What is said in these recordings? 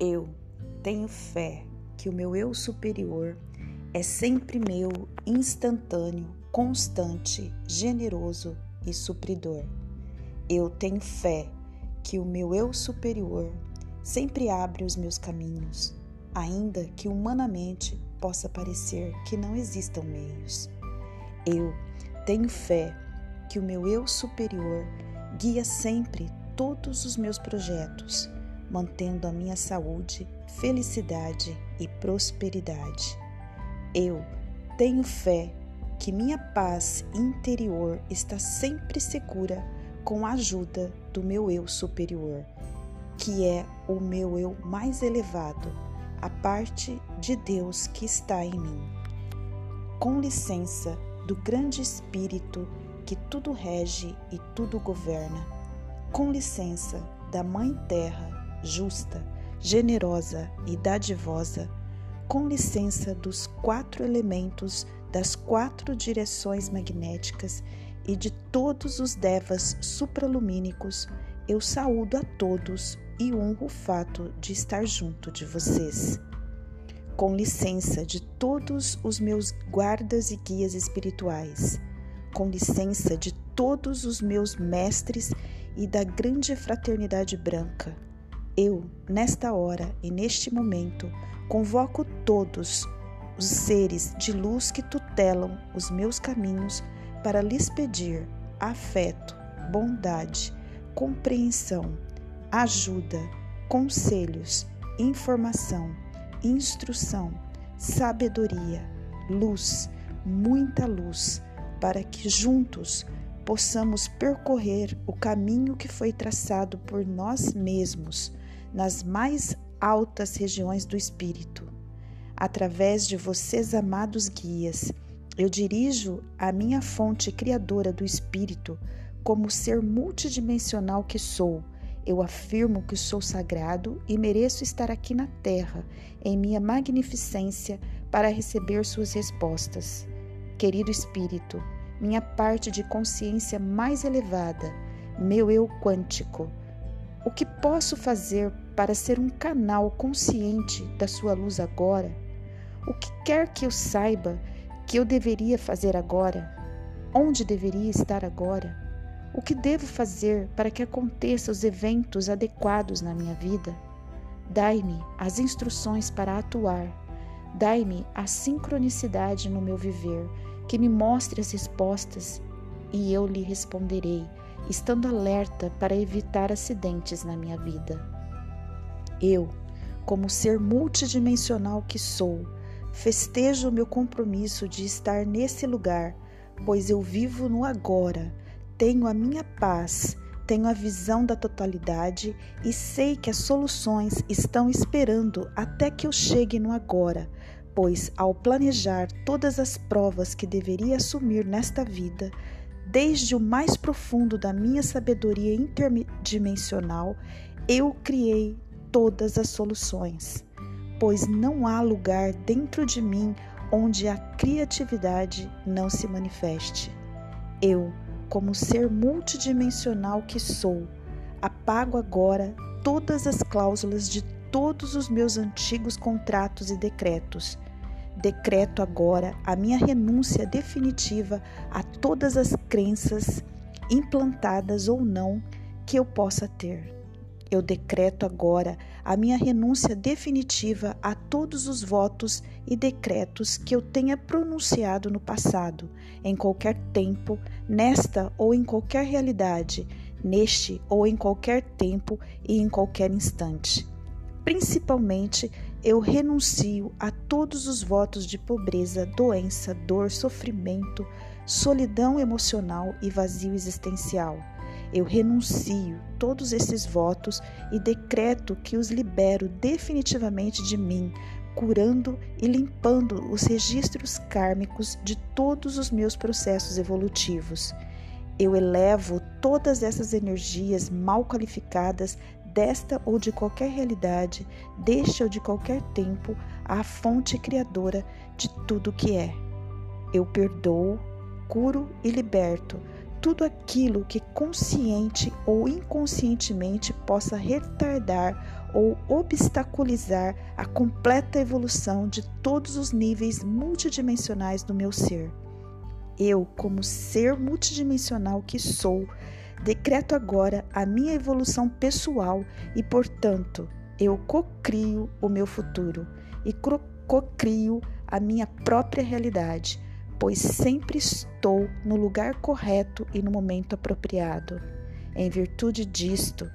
Eu tenho fé que o meu eu superior é sempre meu, instantâneo, constante, generoso e supridor. Eu tenho fé que o meu eu superior sempre abre os meus caminhos, ainda que humanamente possa parecer que não existam meios. Eu tenho fé que o meu eu superior guia sempre todos os meus projetos mantendo a minha saúde, felicidade e prosperidade. Eu tenho fé que minha paz interior está sempre segura com a ajuda do meu eu superior, que é o meu eu mais elevado, a parte de Deus que está em mim. Com licença do grande Espírito que tudo rege e tudo governa, com licença da Mãe Terra justa, generosa e dadivosa, com licença dos quatro elementos das quatro direções magnéticas e de todos os devas supralumínicos, eu saúdo a todos e honro o fato de estar junto de vocês. Com licença de todos os meus guardas e guias espirituais, com licença de todos os meus mestres e da grande fraternidade branca, eu, nesta hora e neste momento, convoco todos os seres de luz que tutelam os meus caminhos para lhes pedir afeto, bondade, compreensão, ajuda, conselhos, informação, instrução, sabedoria, luz, muita luz, para que juntos possamos percorrer o caminho que foi traçado por nós mesmos nas mais altas regiões do espírito. Através de vocês, amados guias, eu dirijo a minha fonte criadora do espírito como ser multidimensional que sou. Eu afirmo que sou sagrado e mereço estar aqui na Terra, em minha magnificência, para receber suas respostas. Querido Espírito, minha parte de consciência mais elevada, meu eu quântico, o que posso fazer para ser um canal consciente da sua luz agora? O que quer que eu saiba que eu deveria fazer agora? Onde deveria estar agora? O que devo fazer para que aconteçam os eventos adequados na minha vida? Dai-me as instruções para atuar. Dai-me a sincronicidade no meu viver, que me mostre as respostas e eu lhe responderei estando alerta para evitar acidentes na minha vida. Eu, como ser multidimensional que sou, festejo o meu compromisso de estar nesse lugar, pois eu vivo no agora, tenho a minha paz, tenho a visão da totalidade e sei que as soluções estão esperando até que eu chegue no agora, pois ao planejar todas as provas que deveria assumir nesta vida, Desde o mais profundo da minha sabedoria interdimensional, eu criei todas as soluções, pois não há lugar dentro de mim onde a criatividade não se manifeste. Eu, como ser multidimensional que sou, apago agora todas as cláusulas de todos os meus antigos contratos e decretos decreto agora a minha renúncia definitiva a todas as crenças implantadas ou não que eu possa ter. Eu decreto agora a minha renúncia definitiva a todos os votos e decretos que eu tenha pronunciado no passado, em qualquer tempo, nesta ou em qualquer realidade, neste ou em qualquer tempo e em qualquer instante. Principalmente eu renuncio a todos os votos de pobreza, doença, dor, sofrimento, solidão emocional e vazio existencial. Eu renuncio todos esses votos e decreto que os libero definitivamente de mim, curando e limpando os registros kármicos de todos os meus processos evolutivos. Eu elevo todas essas energias mal qualificadas desta ou de qualquer realidade, deste ou de qualquer tempo, à fonte criadora de tudo que é. Eu perdoo, curo e liberto tudo aquilo que consciente ou inconscientemente possa retardar ou obstaculizar a completa evolução de todos os níveis multidimensionais do meu ser. Eu, como ser multidimensional que sou, decreto agora a minha evolução pessoal e, portanto, eu cocrio o meu futuro e cocrio a minha própria realidade pois sempre estou no lugar correto e no momento apropriado. Em virtude disto,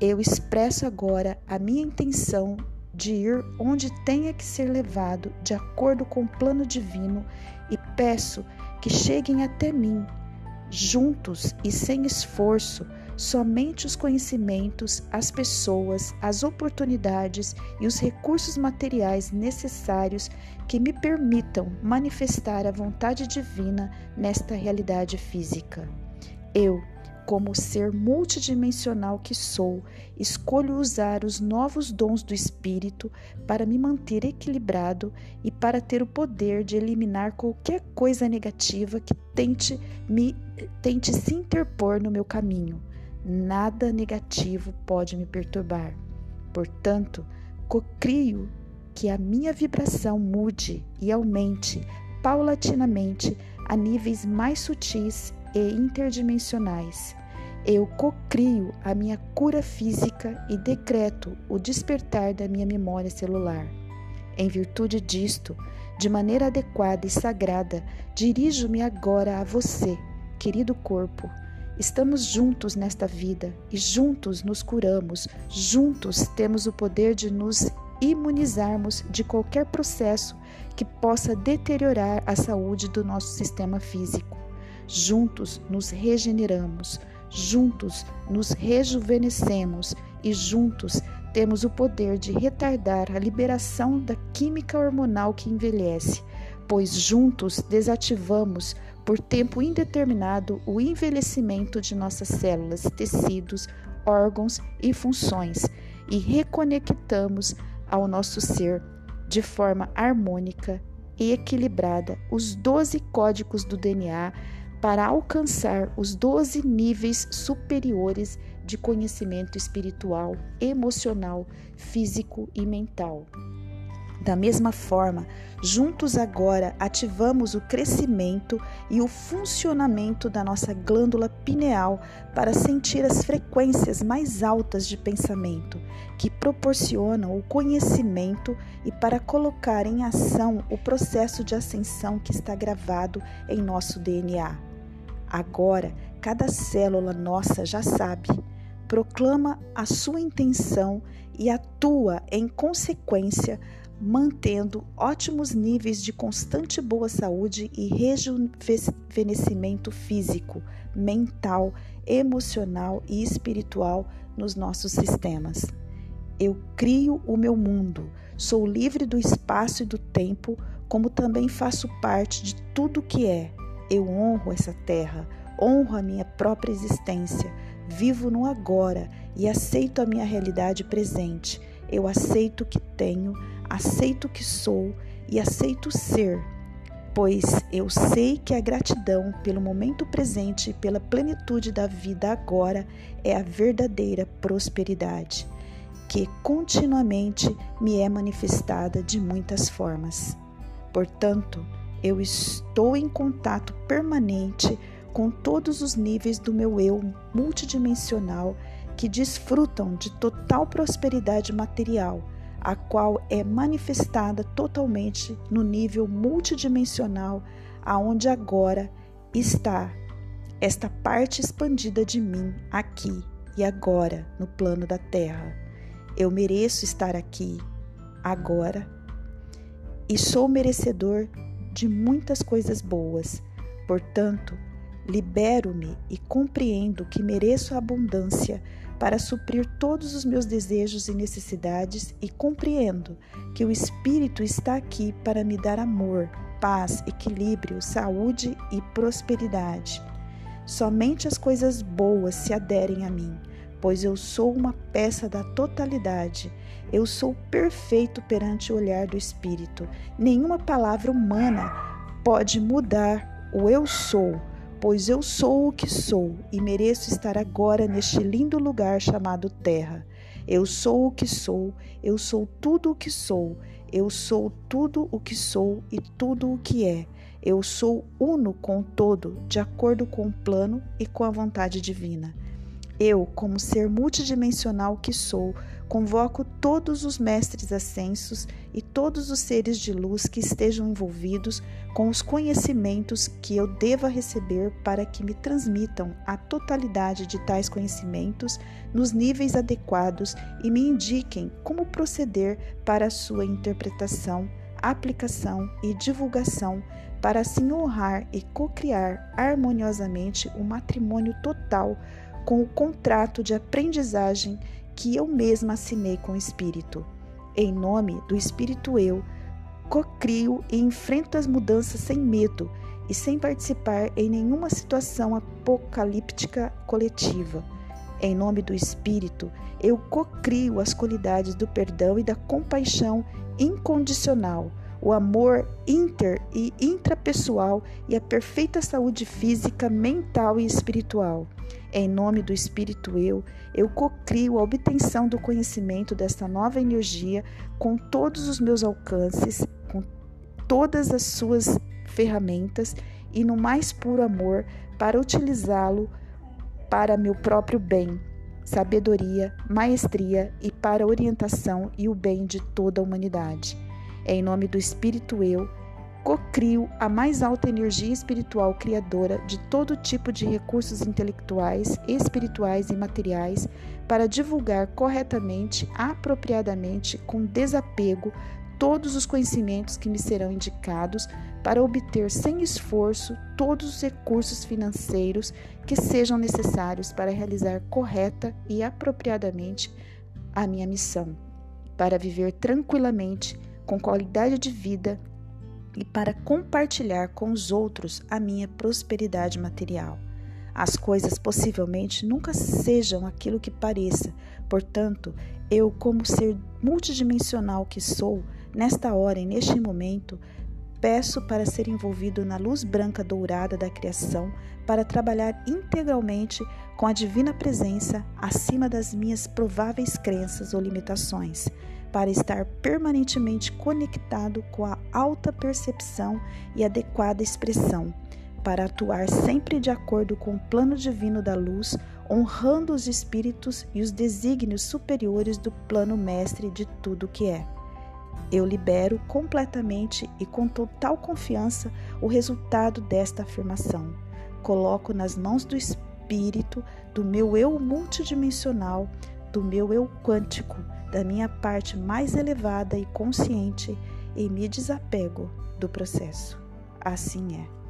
eu expresso agora a minha intenção de ir onde tenha que ser levado de acordo com o plano divino e peço que cheguem até mim, juntos e sem esforço, somente os conhecimentos, as pessoas, as oportunidades e os recursos materiais necessários que me permitam manifestar a vontade divina nesta realidade física. Eu, como ser multidimensional que sou, escolho usar os novos dons do Espírito para me manter equilibrado e para ter o poder de eliminar qualquer coisa negativa que tente me tente se interpor no meu caminho nada negativo pode me perturbar. Portanto, cocrio que a minha vibração mude e aumente paulatinamente a níveis mais sutis e interdimensionais. Eu cocrio a minha cura física e decreto o despertar da minha memória celular. Em virtude disto, de maneira adequada e sagrada, dirijo-me agora a você, querido corpo, Estamos juntos nesta vida e juntos nos curamos, juntos temos o poder de nos imunizarmos de qualquer processo que possa deteriorar a saúde do nosso sistema físico. Juntos nos regeneramos, juntos nos rejuvenescemos e juntos temos o poder de retardar a liberação da química hormonal que envelhece, pois juntos desativamos por tempo indeterminado o envelhecimento de nossas células, tecidos, órgãos e funções e reconectamos ao nosso ser de forma harmônica e equilibrada os 12 códigos do DNA para alcançar os 12 níveis superiores de conhecimento espiritual, emocional, físico e mental. Da mesma forma, juntos agora ativamos o crescimento e o funcionamento da nossa glândula pineal para sentir as frequências mais altas de pensamento, que proporcionam o conhecimento e para colocar em ação o processo de ascensão que está gravado em nosso DNA. Agora, cada célula nossa já sabe, proclama a sua intenção e atua em consequência mantendo ótimos níveis de constante boa saúde e rejuvenescimento físico, mental, emocional e espiritual nos nossos sistemas. Eu crio o meu mundo, sou livre do espaço e do tempo, como também faço parte de tudo que é. Eu honro essa terra, honro a minha própria existência, vivo no agora e aceito a minha realidade presente. Eu aceito o que tenho, aceito o que sou e aceito ser, pois eu sei que a gratidão pelo momento presente e pela plenitude da vida agora é a verdadeira prosperidade, que continuamente me é manifestada de muitas formas. Portanto, eu estou em contato permanente com todos os níveis do meu eu multidimensional que desfrutam de total prosperidade material a qual é manifestada totalmente no nível multidimensional aonde agora está esta parte expandida de mim aqui e agora no plano da Terra. Eu mereço estar aqui agora e sou merecedor de muitas coisas boas. Portanto, libero-me e compreendo que mereço a abundância para suprir todos os meus desejos e necessidades e compreendo que o Espírito está aqui para me dar amor, paz, equilíbrio, saúde e prosperidade. Somente as coisas boas se aderem a mim, pois eu sou uma peça da totalidade. Eu sou perfeito perante o olhar do Espírito. Nenhuma palavra humana pode mudar o eu sou pois eu sou o que sou e mereço estar agora neste lindo lugar chamado Terra. Eu sou o que sou, eu sou tudo o que sou, eu sou tudo o que sou e tudo o que é. Eu sou uno com o todo, de acordo com o plano e com a vontade divina. Eu, como ser multidimensional que sou, convoco todos os mestres ascensos e todos os seres de luz que estejam envolvidos com os conhecimentos que eu deva receber para que me transmitam a totalidade de tais conhecimentos nos níveis adequados e me indiquem como proceder para a sua interpretação, aplicação e divulgação para assim honrar e cocriar harmoniosamente o matrimônio total com o contrato de aprendizagem que eu mesma assinei com o Espírito. Em nome do Espírito Eu, cocrio e enfrento as mudanças sem medo e sem participar em nenhuma situação apocalíptica coletiva. Em nome do Espírito, eu cocrio as qualidades do perdão e da compaixão incondicional o amor inter e intrapessoal e a perfeita saúde física, mental e espiritual. Em nome do Espírito Eu, eu cocrio a obtenção do conhecimento desta nova energia com todos os meus alcances, com todas as suas ferramentas e no mais puro amor para utilizá-lo para meu próprio bem, sabedoria, maestria e para a orientação e o bem de toda a humanidade. Em nome do Espírito Eu, cocrio a mais alta energia espiritual criadora de todo tipo de recursos intelectuais, espirituais e materiais para divulgar corretamente, apropriadamente, com desapego, todos os conhecimentos que me serão indicados para obter sem esforço todos os recursos financeiros que sejam necessários para realizar correta e apropriadamente a minha missão, para viver tranquilamente com qualidade de vida e para compartilhar com os outros a minha prosperidade material. As coisas possivelmente nunca sejam aquilo que pareça, portanto, eu, como ser multidimensional que sou, nesta hora e neste momento, peço para ser envolvido na luz branca dourada da criação para trabalhar integralmente com a divina presença acima das minhas prováveis crenças ou limitações para estar permanentemente conectado com a alta percepção e adequada expressão, para atuar sempre de acordo com o plano divino da luz, honrando os espíritos e os desígnios superiores do plano mestre de tudo que é. Eu libero completamente e com total confiança o resultado desta afirmação. Coloco nas mãos do Espírito, do meu eu multidimensional, do meu eu quântico, da minha parte mais elevada e consciente e me desapego do processo. Assim é.